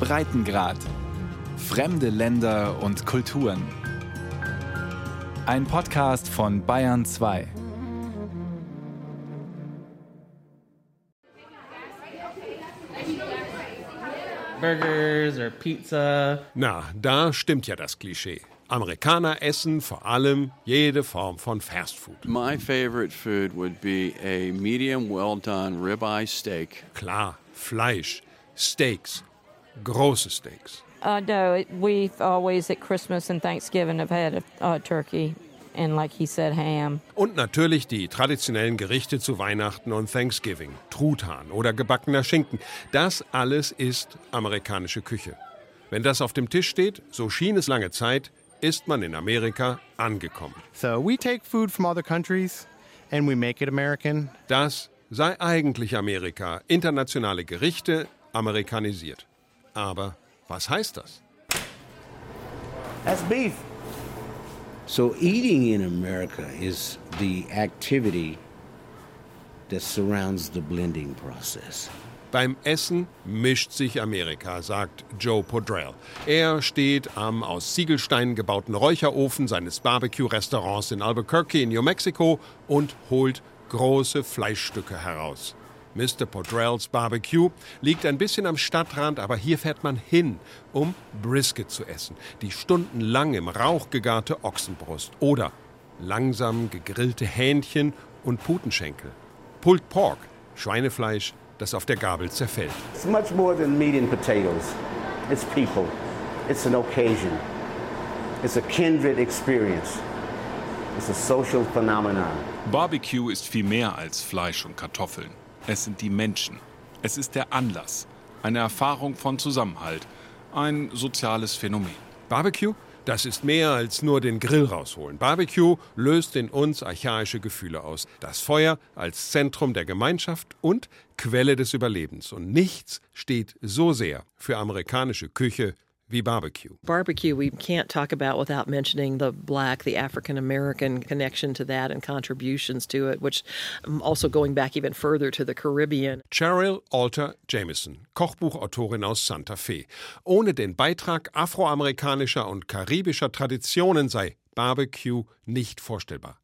Breitengrad. Fremde Länder und Kulturen. Ein Podcast von Bayern 2. Burgers or pizza. Na, da stimmt ja das Klischee. Amerikaner essen vor allem jede Form von Fastfood. My favorite food would be a medium well done ribeye steak. Klar, Fleisch, Steaks, große Steaks. Uh, no, it, we've always at Christmas and Thanksgiving have had a uh, turkey and, like he said, ham. Und natürlich die traditionellen Gerichte zu Weihnachten und Thanksgiving. Truthahn oder gebackener Schinken. Das alles ist amerikanische Küche. Wenn das auf dem Tisch steht, so schien es lange Zeit, ist man in Amerika angekommen. So we take food from other countries and we make it American. Das sei eigentlich Amerika. Internationale Gerichte amerikanisiert. Aber was heißt das? That's beef. So, eating in America is the activity that surrounds the blending process. Beim Essen mischt sich Amerika, sagt Joe Podrell. Er steht am aus Ziegelsteinen gebauten Räucherofen seines Barbecue-Restaurants in Albuquerque in New Mexico und holt große Fleischstücke heraus. Mr. Podrells Barbecue liegt ein bisschen am Stadtrand, aber hier fährt man hin, um Brisket zu essen. Die stundenlang im Rauch gegarte Ochsenbrust oder langsam gegrillte Hähnchen und Putenschenkel. Pulled Pork, Schweinefleisch, das auf der Gabel zerfällt. It's much more than meat and potatoes. It's people. It's an occasion. It's a kindred experience. It's a social phenomenon. Barbecue ist viel mehr als Fleisch und Kartoffeln. Es sind die Menschen. Es ist der Anlass. Eine Erfahrung von Zusammenhalt. Ein soziales Phänomen. Barbecue? Das ist mehr als nur den Grill rausholen. Barbecue löst in uns archaische Gefühle aus. Das Feuer als Zentrum der Gemeinschaft und Quelle des Überlebens. Und nichts steht so sehr für amerikanische Küche wie Barbecue. Barbecue, we can't talk about without mentioning the black, the African American connection to that and contributions to it, which also going back even further to the Caribbean. Cheryl Alter Jameson, Kochbuchautorin aus Santa Fe. Ohne den Beitrag afroamerikanischer und karibischer Traditionen sei Barbecue nicht vorstellbar.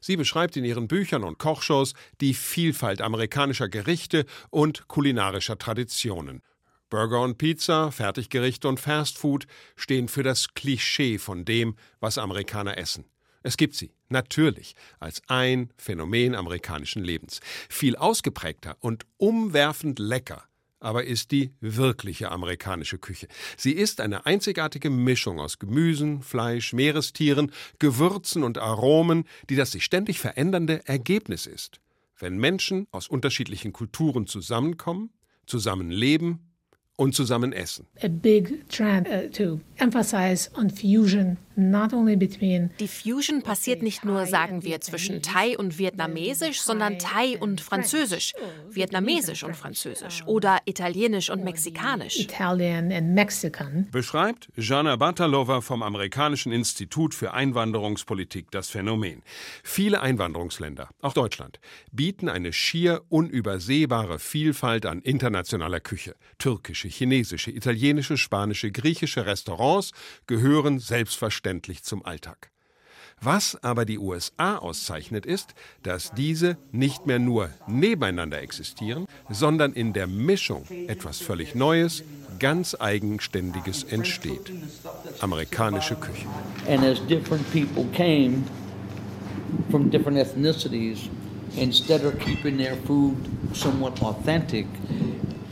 Sie beschreibt in ihren Büchern und Kochshows die Vielfalt amerikanischer Gerichte und kulinarischer Traditionen. Burger und Pizza, Fertiggerichte und Fastfood stehen für das Klischee von dem, was Amerikaner essen. Es gibt sie, natürlich, als ein Phänomen amerikanischen Lebens. Viel ausgeprägter und umwerfend lecker aber ist die wirkliche amerikanische Küche. Sie ist eine einzigartige Mischung aus Gemüsen, Fleisch, Meerestieren, Gewürzen und Aromen, die das sich ständig verändernde Ergebnis ist. Wenn Menschen aus unterschiedlichen Kulturen zusammenkommen, zusammenleben und zusammen essen. A big trend uh, to emphasize on fusion, Die Fusion passiert nicht nur, sagen wir, zwischen Thai und Vietnamesisch, sondern Thai und Französisch, Vietnamesisch und Französisch oder Italienisch und Mexikanisch. Italian and Mexican. Beschreibt Jana Batalova vom Amerikanischen Institut für Einwanderungspolitik das Phänomen. Viele Einwanderungsländer, auch Deutschland, bieten eine schier unübersehbare Vielfalt an internationaler Küche. Türkische, chinesische, italienische, spanische, griechische Restaurants gehören selbstverständlich zum Alltag. Was aber die USA auszeichnet, ist, dass diese nicht mehr nur nebeneinander existieren, sondern in der Mischung etwas völlig Neues, ganz Eigenständiges entsteht. Amerikanische Küche. And as different people came from different ethnicities, instead of keeping their food somewhat authentic,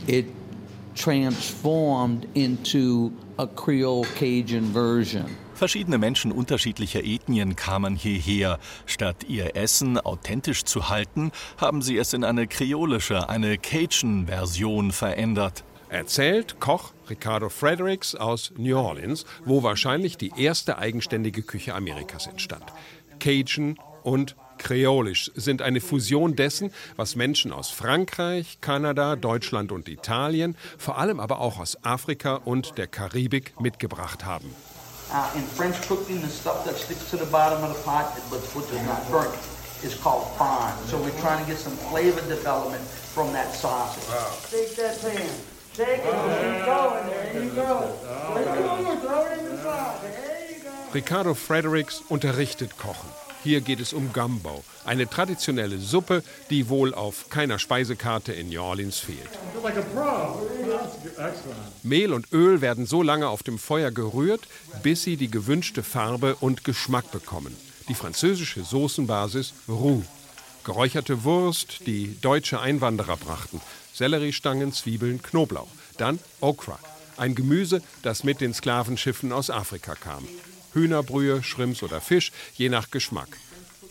it transformed into a Creole Cajun version. Verschiedene Menschen unterschiedlicher Ethnien kamen hierher. Statt ihr Essen authentisch zu halten, haben sie es in eine kreolische, eine Cajun-Version verändert. Erzählt Koch Ricardo Fredericks aus New Orleans, wo wahrscheinlich die erste eigenständige Küche Amerikas entstand. Cajun und Kreolisch sind eine Fusion dessen, was Menschen aus Frankreich, Kanada, Deutschland und Italien, vor allem aber auch aus Afrika und der Karibik mitgebracht haben. Uh, in French cooking, the stuff that sticks to the bottom of the pot, but which is not burnt, is called fond. So we're trying to get some flavor development from that sausage. Take that pan. Take it, keep going, there you go. Throw it in the pot. Ricardo Fredericks unterrichtet Kochen. Hier geht es um Gumbo, eine traditionelle Suppe, die wohl auf keiner Speisekarte in New Orleans fehlt. Mehl und Öl werden so lange auf dem Feuer gerührt, bis sie die gewünschte Farbe und Geschmack bekommen. Die französische Soßenbasis Roux. Geräucherte Wurst, die deutsche Einwanderer brachten. Selleriestangen, Zwiebeln, Knoblauch. Dann Okra, ein Gemüse, das mit den Sklavenschiffen aus Afrika kam. Hühnerbrühe, Shrimps oder Fisch, je nach Geschmack.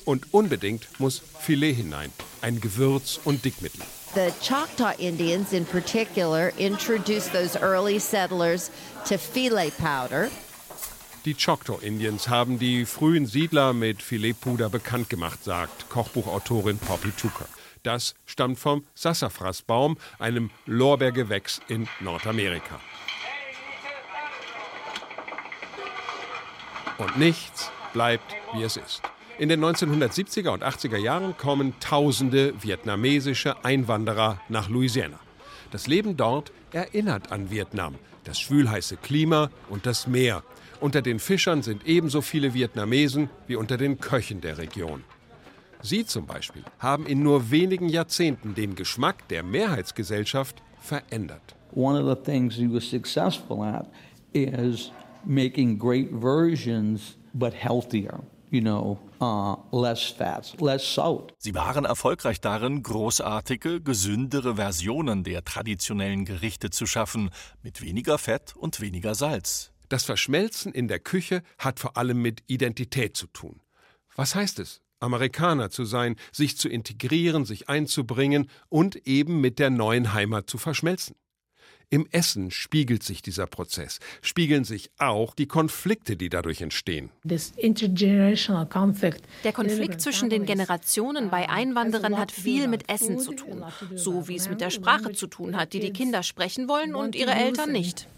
Und unbedingt muss Filet hinein, ein Gewürz und Dickmittel. The Choctaw Indians, in particular, introduced those early settlers to filet powder. Die Choctaw Indians haben die frühen Siedler mit Filetpuder bekannt gemacht, sagt Kochbuchautorin Poppy Tucker. Das stammt vom Sassafrasbaum, einem Lorbeergewächs in Nordamerika. Und nichts bleibt, wie es ist. In den 1970er und 80er Jahren kommen tausende vietnamesische Einwanderer nach Louisiana. Das Leben dort erinnert an Vietnam, das schwülheiße Klima und das Meer. Unter den Fischern sind ebenso viele Vietnamesen wie unter den Köchen der Region. Sie zum Beispiel haben in nur wenigen Jahrzehnten den Geschmack der Mehrheitsgesellschaft verändert. One of the things he was successful at is making great versions, but healthier. You know, uh, less fats, less salt. Sie waren erfolgreich darin, großartige, gesündere Versionen der traditionellen Gerichte zu schaffen, mit weniger Fett und weniger Salz. Das Verschmelzen in der Küche hat vor allem mit Identität zu tun. Was heißt es, Amerikaner zu sein, sich zu integrieren, sich einzubringen und eben mit der neuen Heimat zu verschmelzen? Im Essen spiegelt sich dieser Prozess, spiegeln sich auch die Konflikte, die dadurch entstehen. Der Konflikt zwischen den Generationen bei Einwanderern hat viel mit Essen zu tun, so wie es mit der Sprache zu tun hat, die die Kinder sprechen wollen und ihre Eltern nicht.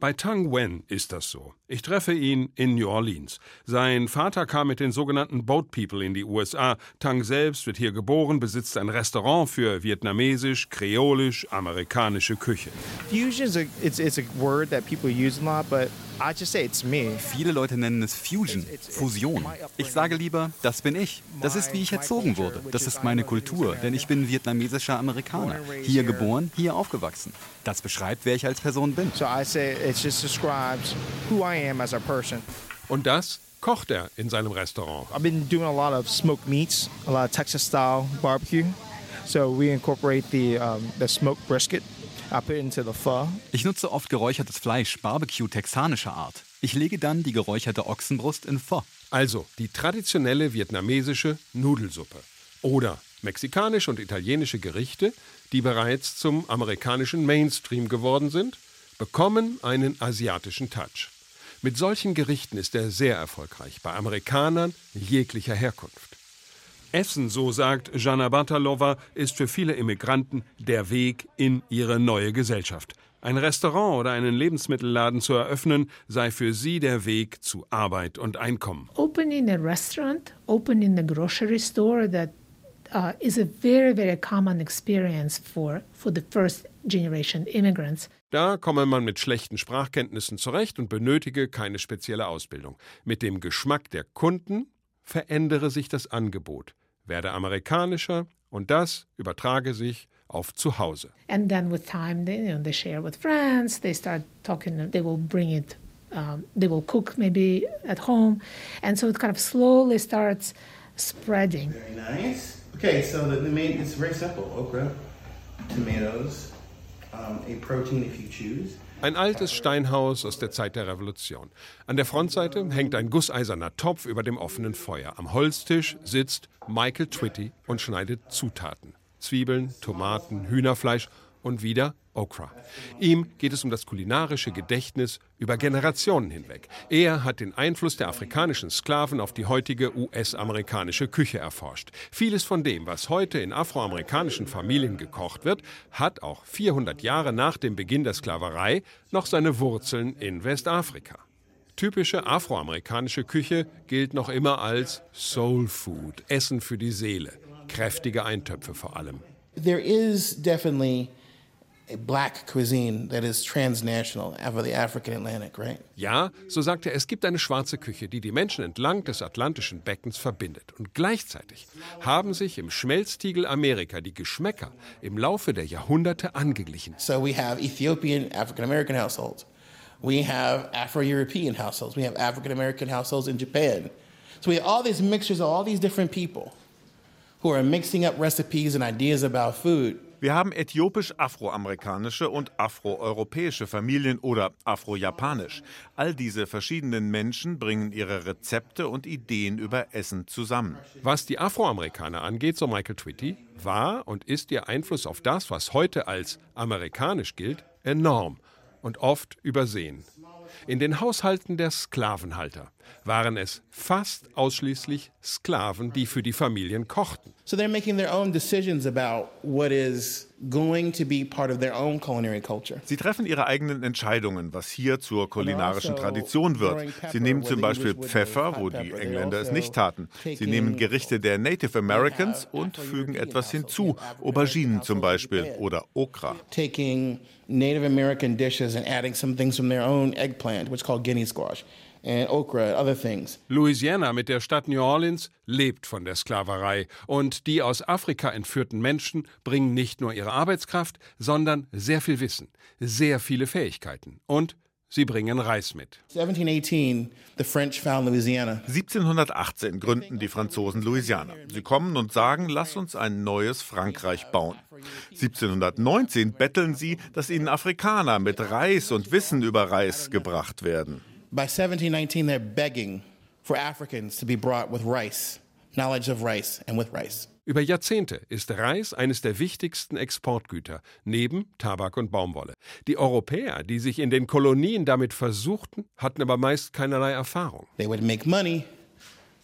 Bei Tang Wen ist das so. Ich treffe ihn in New Orleans. Sein Vater kam mit den sogenannten Boat People in die USA. Tang selbst wird hier geboren, besitzt ein Restaurant für vietnamesisch, kreolisch, amerikanische Küche. Fusion is a, it's, it's a word that people use a lot, but I just say it's me. Viele Leute nennen es Fusion, Fusion. Ich sage lieber, das bin ich. Das ist, wie ich erzogen wurde. Das ist meine Kultur, denn ich bin vietnamesischer Amerikaner. Hier geboren, hier aufgewachsen. Das beschreibt, wer ich als Person bin. So I say it just describes who I am as a person. Und das kocht er in seinem Restaurant. I've been doing a lot of smoked meats, a lot of Texas style barbecue. So we incorporate the um, the smoked brisket. I put it into the pho. Ich nutze oft geräuchertes Fleisch, Barbecue texanischer Art. Ich lege dann die geräucherte Ochsenbrust in Pho. Also die traditionelle vietnamesische Nudelsuppe. Oder mexikanische und italienische Gerichte, die bereits zum amerikanischen Mainstream geworden sind, bekommen einen asiatischen Touch. Mit solchen Gerichten ist er sehr erfolgreich bei Amerikanern jeglicher Herkunft. Essen, so sagt Jana Batalova, ist für viele Immigranten der Weg in ihre neue Gesellschaft. Ein Restaurant oder einen Lebensmittelladen zu eröffnen, sei für sie der Weg zu Arbeit und Einkommen. Opening a restaurant, opening a grocery store, that uh, is a very, very common experience for, for the first generation immigrants. Da komme man mit schlechten Sprachkenntnissen zurecht und benötige keine spezielle Ausbildung. Mit dem Geschmack der Kunden verändere sich das Angebot, werde amerikanischer und das übertrage sich auf zu Hause. And then with time, they, you know, they share with friends, they start talking, they will bring it, um, they will cook maybe at home. And so it kind of slowly starts spreading. Very nice. Okay, so the, the main, it's very simple. Okra, tomatoes, Ein altes Steinhaus aus der Zeit der Revolution. An der Frontseite hängt ein gusseiserner Topf über dem offenen Feuer. Am Holztisch sitzt Michael Twitty und schneidet Zutaten. Zwiebeln, Tomaten, Hühnerfleisch und wieder Okra. Ihm geht es um das kulinarische Gedächtnis über Generationen hinweg. Er hat den Einfluss der afrikanischen Sklaven auf die heutige US-amerikanische Küche erforscht. Vieles von dem, was heute in afroamerikanischen Familien gekocht wird, hat auch 400 Jahre nach dem Beginn der Sklaverei noch seine Wurzeln in Westafrika. Typische afroamerikanische Küche gilt noch immer als Soul Food, Essen für die Seele, kräftige Eintöpfe vor allem. There is definitely Ja, so sagt er, es gibt eine schwarze Küche, die die Menschen entlang des atlantischen Beckens verbindet. Und gleichzeitig haben sich im Schmelztiegel Amerika die Geschmäcker im Laufe der Jahrhunderte angeglichen. So we have Ethiopian African American households. We have Afro-European households. We have African American households in Japan. So we have all these mixtures of all these different people who are mixing up recipes and ideas about food. Wir haben äthiopisch-afroamerikanische und afroeuropäische Familien oder afrojapanisch. All diese verschiedenen Menschen bringen ihre Rezepte und Ideen über Essen zusammen. Was die Afroamerikaner angeht, so Michael Twitty, war und ist ihr Einfluss auf das, was heute als amerikanisch gilt, enorm und oft übersehen. In den Haushalten der Sklavenhalter waren es fast ausschließlich Sklaven, die für die Familien kochten. So they're making their own decisions about what is going to be part of their own culinary culture. Sie treffen ihre eigenen Entscheidungen, was hier zur kulinarischen also Tradition wird. Sie nehmen zum Beispiel Pfeffer, wo die Engländer es nicht taten. Sie nehmen Gerichte der Native Americans und fügen etwas hinzu, Auberginen zum Beispiel oder Okra. Taking Native American dishes and adding some things from their own eggplant, which is called guinea squash. And okra, other things. Louisiana mit der Stadt New Orleans lebt von der Sklaverei und die aus Afrika entführten Menschen bringen nicht nur ihre Arbeitskraft, sondern sehr viel Wissen, sehr viele Fähigkeiten und Sie bringen Reis mit. 1718, the French found Louisiana. 1718 gründen die Franzosen Louisiana. Sie kommen und sagen, lass uns ein neues Frankreich bauen. 1719 betteln sie, dass ihnen Afrikaner mit Reis und Wissen über Reis gebracht werden. By 1719, they're begging for Africans to be brought with rice, knowledge of rice and with rice. Über Jahrzehnte ist Reis eines der wichtigsten Exportgüter, neben Tabak und Baumwolle. Die Europäer, die sich in den Kolonien damit versuchten, hatten aber meist keinerlei Erfahrung. They would make money,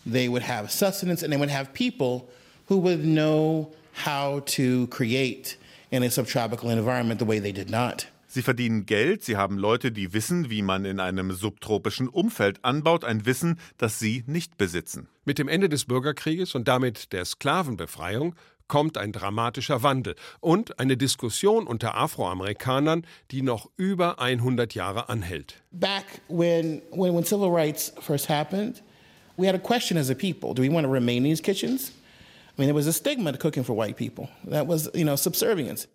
they would have sustenance, and they would have people who would know how to create in a subtropical environment the way they did not. Sie verdienen Geld, sie haben Leute, die wissen, wie man in einem subtropischen Umfeld anbaut, ein Wissen, das sie nicht besitzen. Mit dem Ende des Bürgerkrieges und damit der Sklavenbefreiung kommt ein dramatischer Wandel und eine Diskussion unter Afroamerikanern, die noch über 100 Jahre anhält. Back when, when, when civil rights first happened, we had a question as a people do we want to remain in these kitchens?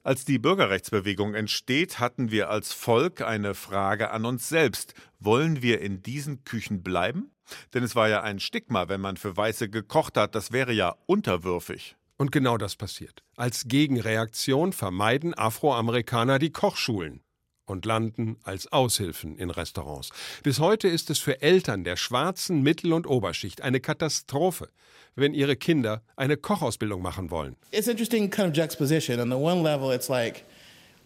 Als die Bürgerrechtsbewegung entsteht, hatten wir als Volk eine Frage an uns selbst. Wollen wir in diesen Küchen bleiben? Denn es war ja ein Stigma, wenn man für Weiße gekocht hat. Das wäre ja unterwürfig. Und genau das passiert. Als Gegenreaktion vermeiden Afroamerikaner die Kochschulen und landen als Aushilfen in Restaurants. Bis heute ist es für Eltern der schwarzen Mittel- und Oberschicht eine Katastrophe, wenn ihre Kinder eine Kochausbildung machen wollen. It's interesting kind of juxtaposition. On the one level, it's like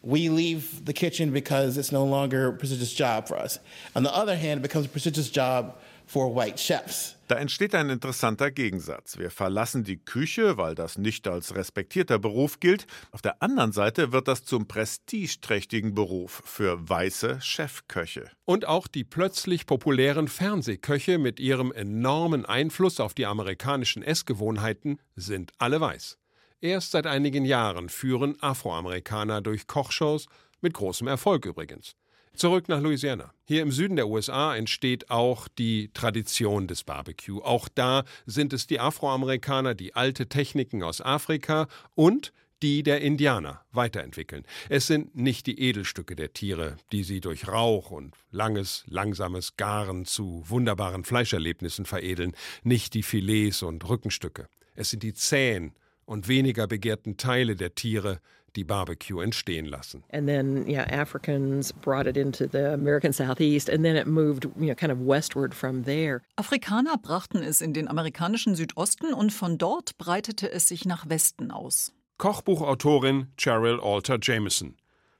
we leave the kitchen because it's no longer a prestigious job for us. On the other hand, it becomes a prestigious job for white chefs. Da entsteht ein interessanter Gegensatz. Wir verlassen die Küche, weil das nicht als respektierter Beruf gilt. Auf der anderen Seite wird das zum prestigeträchtigen Beruf für weiße Chefköche. Und auch die plötzlich populären Fernsehköche mit ihrem enormen Einfluss auf die amerikanischen Essgewohnheiten sind alle weiß. Erst seit einigen Jahren führen Afroamerikaner durch Kochshows, mit großem Erfolg übrigens. Zurück nach Louisiana. Hier im Süden der USA entsteht auch die Tradition des Barbecue. Auch da sind es die Afroamerikaner, die alte Techniken aus Afrika und die der Indianer weiterentwickeln. Es sind nicht die Edelstücke der Tiere, die sie durch Rauch und langes, langsames Garen zu wunderbaren Fleischerlebnissen veredeln, nicht die Filets und Rückenstücke. Es sind die zähen und weniger begehrten Teile der Tiere, die Barbecue entstehen lassen. And then, yeah, Africans brought it into the American Southeast and then it moved, you know, kind of westward from there. Afrikaner brachten es in den amerikanischen Südosten und von dort breitete es sich nach Westen aus. Kochbuchautorin Cheryl Alter Jameson.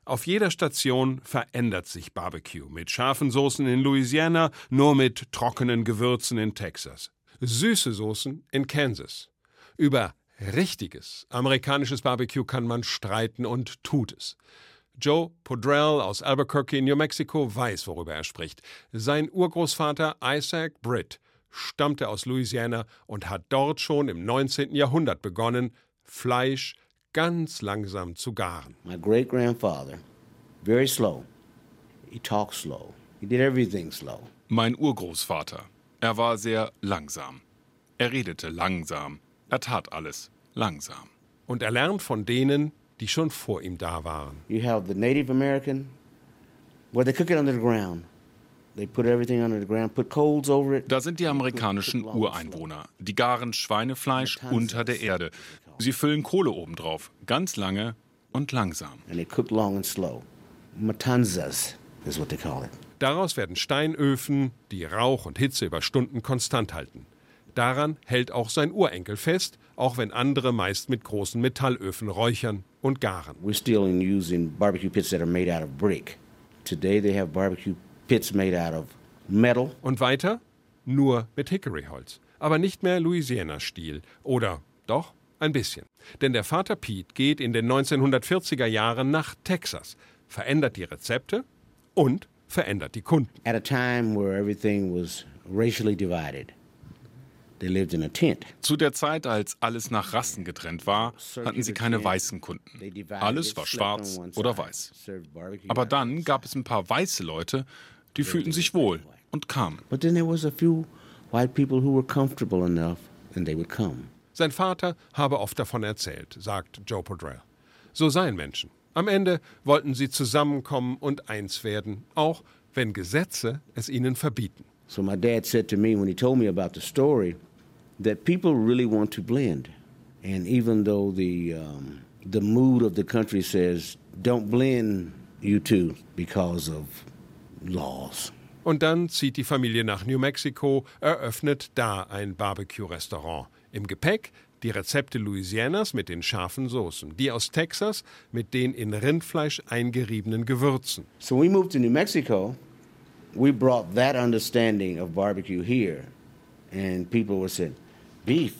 Auf jeder Station verändert sich Barbecue. Mit scharfen Soßen in Louisiana, nur mit trockenen Gewürzen in Texas. Süße Soßen in Kansas. Über richtiges amerikanisches Barbecue kann man streiten und tut es. Joe Podrell aus Albuquerque, New Mexico, weiß, worüber er spricht. Sein Urgroßvater Isaac Britt stammte aus Louisiana und hat dort schon im 19. Jahrhundert begonnen, Fleisch ganz langsam zu garen. My great grandfather, very slow. He talked slow. He did everything slow. Mein Urgroßvater. Er war sehr langsam. Er redete langsam. Er tat alles langsam. Und er lernt von denen, die schon vor ihm da waren. You have the Native American, where they cook it under the ground. They put everything under the ground, put coals over it. Da sind die amerikanischen Ureinwohner. Die garen Schweinefleisch unter der Erde. Sie füllen Kohle obendrauf, ganz lange und langsam. And they cook long and slow. Matanzas is what they call it. Daraus werden Steinöfen, die Rauch und Hitze über Stunden konstant halten. Daran hält auch sein Urenkel fest, auch wenn andere meist mit großen Metallöfen räuchern und garen. We're still in using barbecue pits that are made out of brick. Today they have barbecue pits made out of metal. Und weiter? Nur mit Hickoryholz. Aber nicht mehr Louisiana-Stil. Oder doch? Ein bisschen. Denn der Vater Pete geht in den 1940er Jahren nach Texas, verändert die Rezepte und verändert die Kunden. At a time where everything was racially divided. They lived in a tent. Zu der Zeit, als alles nach Rassen getrennt war, hatten sie keine weißen Kunden. Alles war schwarz oder weiß. Aber dann gab es ein paar weiße Leute, die fühlten sich wohl und kamen. Sein Vater habe oft davon erzählt, sagt Joe Podrell. So seien Menschen. Am Ende wollten sie zusammenkommen und eins werden, auch wenn Gesetze es ihnen verbieten. So my dad said to me when he told me about the story that people really want to blend. And even though the um, the mood of the country says don't blend you two because of laws. Und dann zieht die Familie nach New Mexico, eröffnet da ein Barbecue-Restaurant. Im Gepäck die Rezepte Louisianas mit den scharfen Soßen, die aus Texas mit den in Rindfleisch eingeriebenen Gewürzen. So we moved to New Mexico. We brought that understanding of barbecue here, and people were saying, "Beef,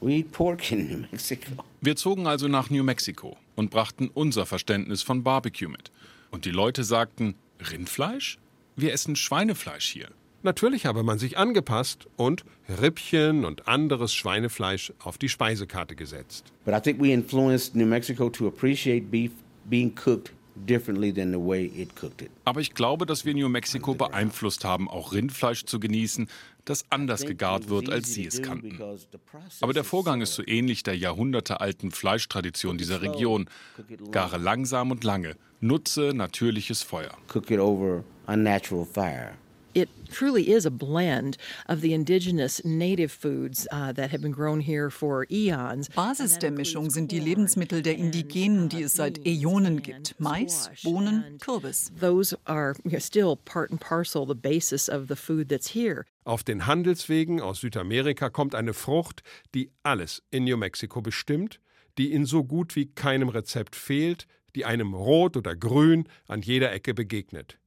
we eat pork in New Mexico." Wir zogen also nach New Mexico und brachten unser Verständnis von Barbecue mit. Und die Leute sagten, Rindfleisch? Wir essen Schweinefleisch hier. Natürlich habe man sich angepasst und Rippchen und anderes Schweinefleisch auf die Speisekarte gesetzt. But I think we influenced New Mexico to appreciate beef being cooked differently than the way it cooked it. Aber ich glaube, dass wir New Mexico beeinflusst haben, auch Rindfleisch zu genießen, das anders gegart wird, als sie es kannten. Aber der Vorgang ist so ähnlich der jahrhundertealten Fleischtradition dieser Region. Gare langsam und lange, nutze natürliches Feuer. It truly is a blend of the indigenous native foods uh, that have been grown here for eons. Basis der Mischung sind die Lebensmittel der Indigenen, die es seit Äonen gibt. Mais, Bohnen, Kürbis. Those are still part and parcel the basis of the food that's here. Auf den Handelswegen aus Südamerika kommt eine Frucht, die alles in New Mexico bestimmt, die in so gut wie keinem Rezept fehlt, die einem rot oder grün an jeder Ecke begegnet.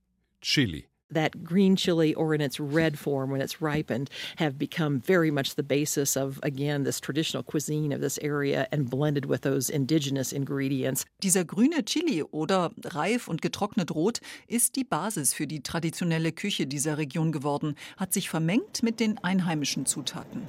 Chili. That green chili or in its red form when it's ripened have become very much the basis of again this traditional cuisine of this area and blended with those indigenous ingredients. Dieser grüne Chili oder reif und getrocknet rot ist die Basis für die traditionelle Küche dieser Region geworden, hat sich vermengt mit den einheimischen Zutaten.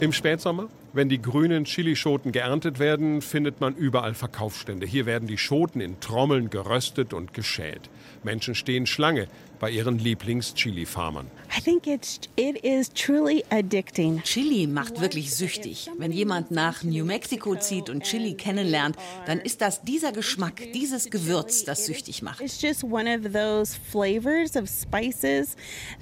Im Spätsommer, wenn die grünen Chilischoten geerntet werden, findet man überall Verkaufsstände. Hier werden die Schoten in Trommeln geröstet und geschält. Menschen stehen Schlange bei ihren Lieblings-Chili-Farmern. I think it's it is truly addicting. Chili macht wirklich süchtig. Wenn jemand nach New Mexico zieht und Chili kennenlernt, dann ist das dieser Geschmack, dieses Gewürz, das süchtig macht. It's just one of those flavors of spices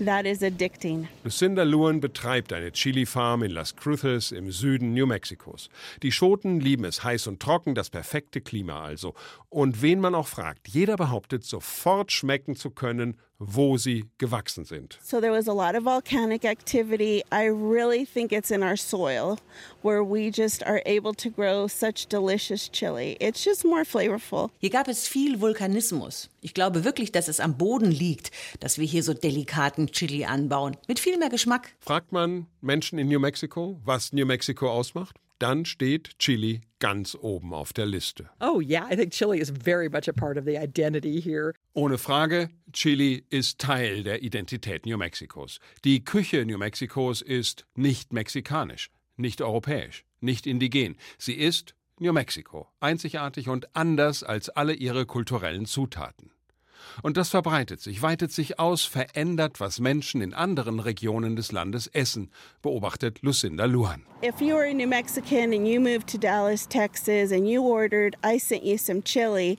that is addicting. Lucinda Lewin betreibt eine Chili-Farm in Las Cruces im Süden New Mexikos. Die Schoten lieben es heiß und trocken, das perfekte Klima also. Und wen man auch fragt, jeder behauptet, sofort schmecken zu können, wo sie gewachsen sind. So there was a lot of volcanic activity. I really think it's in our soil where we just are able to grow such delicious chili. It's just more flavorful. Hier gab es viel Vulkanismus. Ich glaube wirklich, dass es am Boden liegt, dass wir hier so delikaten Chili anbauen. Mit viel mehr Geschmack. Fragt man Menschen in New Mexico, was New Mexico ausmacht? Dann steht Chili ganz oben auf der Liste. Oh yeah, I think chili is very much a part of the identity here. Ohne Frage, Chili ist Teil der Identität New Mexikos. Die Küche New Mexikos ist nicht mexikanisch, nicht europäisch, nicht indigen. Sie ist New Mexico, einzigartig und anders als alle ihre kulturellen Zutaten. Und das verbreitet sich, weitet sich aus, verändert, was Menschen in anderen Regionen des Landes essen, beobachtet Lucinda Lujan. If you were a New Mexican and you moved to Dallas, Texas, and you ordered, I sent you some chili,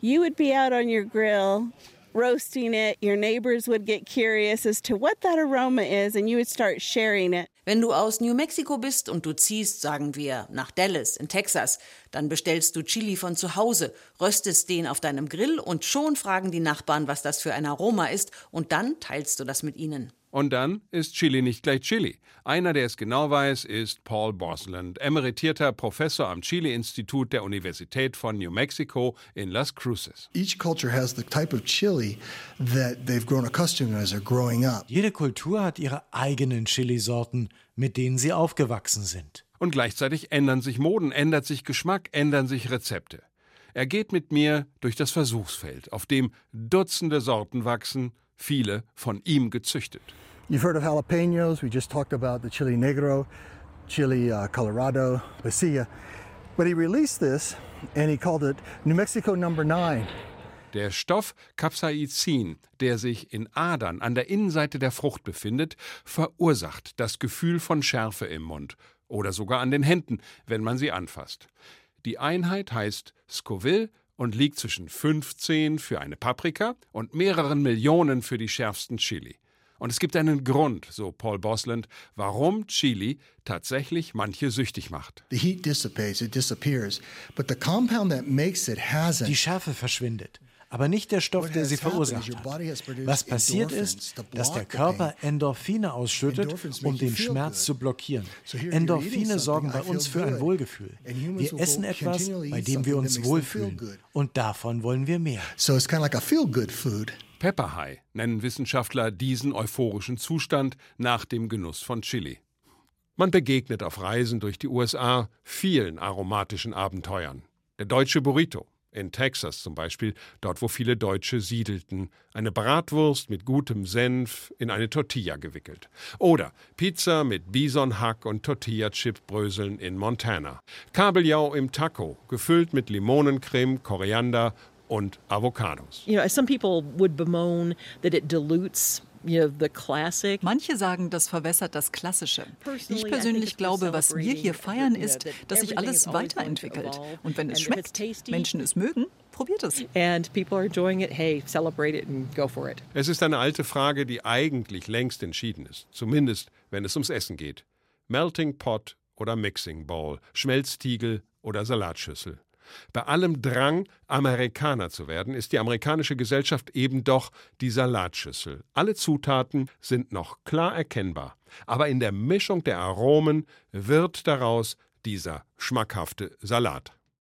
you would be out on your grill roasting it. Your neighbors would get curious as to what that aroma is, and you would start sharing it. Wenn du aus New Mexico bist und du ziehst, sagen wir, nach Dallas in Texas, dann bestellst du Chili von zu Hause, röstest den auf deinem Grill und schon fragen die Nachbarn, was das für ein Aroma ist, und dann teilst du das mit ihnen. Und dann ist Chili nicht gleich Chili. Einer, der es genau weiß, ist Paul Bosland, emeritierter Professor am Chili-Institut der Universität von New Mexico in Las Cruces. Each culture has the type of chili that they've grown accustomed to as they're growing up. Jede Kultur hat ihre eigenen Chilisorten, mit denen sie aufgewachsen sind. Und gleichzeitig ändern sich Moden, ändert sich Geschmack, ändern sich Rezepte. Er geht mit mir durch das Versuchsfeld, auf dem Dutzende Sorten wachsen, viele von ihm gezüchtet. You've heard of jalapenos. We just talked about the chili negro, chili uh, colorado, pasilla. But he released this and he called it New Mexico number 9. Der Stoff Capsaicin, der sich in Adern an der Innenseite der Frucht befindet, verursacht das Gefühl von Schärfe im Mund oder sogar an den Händen, wenn man sie anfasst. Die Einheit heißt Scoville und liegt zwischen 15 für eine Paprika und mehreren Millionen für die schärfsten Chili. Und es gibt einen Grund, so Paul Bosland, warum Chili tatsächlich manche süchtig macht. Die Schärfe verschwindet, aber nicht der Stoff, der sie verursacht hat. Was passiert ist, dass der Körper Endorphine ausschüttet, um den Schmerz zu blockieren. Endorphine sorgen bei uns für ein Wohlgefühl. Wir essen etwas, bei dem wir uns wohlfühlen. Und davon wollen wir mehr. So it's kind of like a feel-good food. Pepper High nennen Wissenschaftler diesen euphorischen Zustand nach dem Genuss von Chili. Man begegnet auf Reisen durch die USA vielen aromatischen Abenteuern. Der deutsche Burrito, in Texas zum Beispiel, dort wo viele Deutsche siedelten, eine Bratwurst mit gutem Senf in eine Tortilla gewickelt. Oder Pizza mit Bisonhack und Tortilla-Chip-Bröseln in Montana. Kabeljau im Taco, gefüllt mit Limonencreme, Koriander und Avocados. You know, some people would bemoan that it dilutes Manche sagen, das verwässert das Klassische. Ich persönlich glaube, was wir hier feiern, ist, dass sich alles weiterentwickelt. Und wenn es schmeckt, Menschen es mögen, probiert es. And people are enjoying it. Hey, celebrate it and go for it. Es ist eine alte Frage, die eigentlich längst entschieden ist. Zumindest, wenn es ums Essen geht. Melting Pot oder Mixing Bowl, Schmelztiegel oder Salatschüssel. Bei allem Drang, Amerikaner zu werden, ist die amerikanische Gesellschaft eben doch die Salatschüssel. Alle Zutaten sind noch klar erkennbar, aber in der Mischung der Aromen wird daraus dieser schmackhafte Salat.